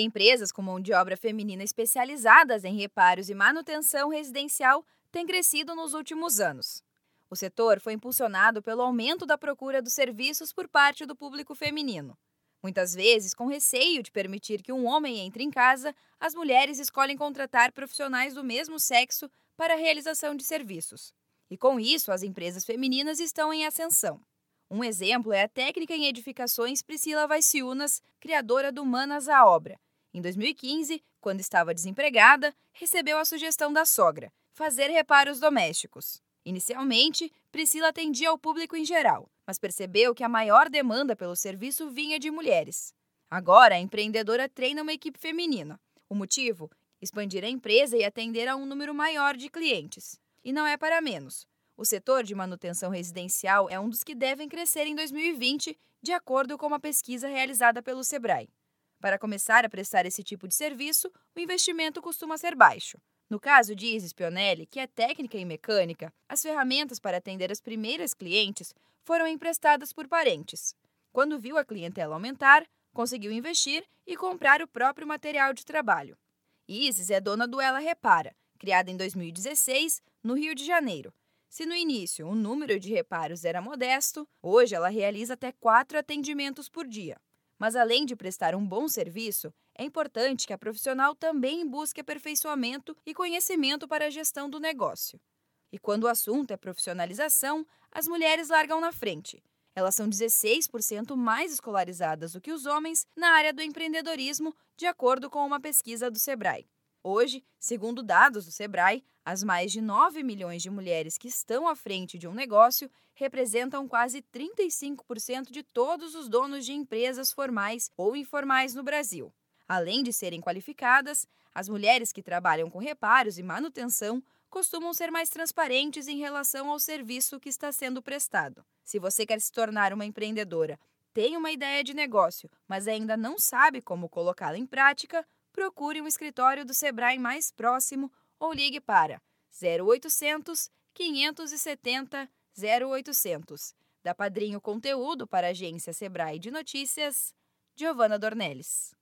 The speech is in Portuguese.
Empresas com mão de obra feminina especializadas em reparos e manutenção residencial têm crescido nos últimos anos. O setor foi impulsionado pelo aumento da procura dos serviços por parte do público feminino. Muitas vezes, com receio de permitir que um homem entre em casa, as mulheres escolhem contratar profissionais do mesmo sexo para a realização de serviços. E com isso, as empresas femininas estão em ascensão. Um exemplo é a técnica em edificações Priscila Vaiciunas, criadora do Manas à Obra. Em 2015, quando estava desempregada, recebeu a sugestão da sogra, fazer reparos domésticos. Inicialmente, Priscila atendia ao público em geral, mas percebeu que a maior demanda pelo serviço vinha de mulheres. Agora, a empreendedora treina uma equipe feminina. O motivo? Expandir a empresa e atender a um número maior de clientes. E não é para menos. O setor de manutenção residencial é um dos que devem crescer em 2020, de acordo com uma pesquisa realizada pelo Sebrae. Para começar a prestar esse tipo de serviço, o investimento costuma ser baixo. No caso de Isis Pionelli, que é técnica em mecânica, as ferramentas para atender as primeiras clientes foram emprestadas por parentes. Quando viu a clientela aumentar, conseguiu investir e comprar o próprio material de trabalho. Isis é dona do Ela Repara, criada em 2016, no Rio de Janeiro, se no início o número de reparos era modesto, hoje ela realiza até quatro atendimentos por dia. Mas além de prestar um bom serviço, é importante que a profissional também busque aperfeiçoamento e conhecimento para a gestão do negócio. E quando o assunto é profissionalização, as mulheres largam na frente. Elas são 16% mais escolarizadas do que os homens na área do empreendedorismo, de acordo com uma pesquisa do Sebrae. Hoje, segundo dados do Sebrae, as mais de 9 milhões de mulheres que estão à frente de um negócio representam quase 35% de todos os donos de empresas formais ou informais no Brasil. Além de serem qualificadas, as mulheres que trabalham com reparos e manutenção costumam ser mais transparentes em relação ao serviço que está sendo prestado. Se você quer se tornar uma empreendedora, tem uma ideia de negócio, mas ainda não sabe como colocá-la em prática, procure um escritório do Sebrae mais próximo ou ligue para 0800 570 0800. Da Padrinho Conteúdo para a agência Sebrae de Notícias, Giovana Dornelles.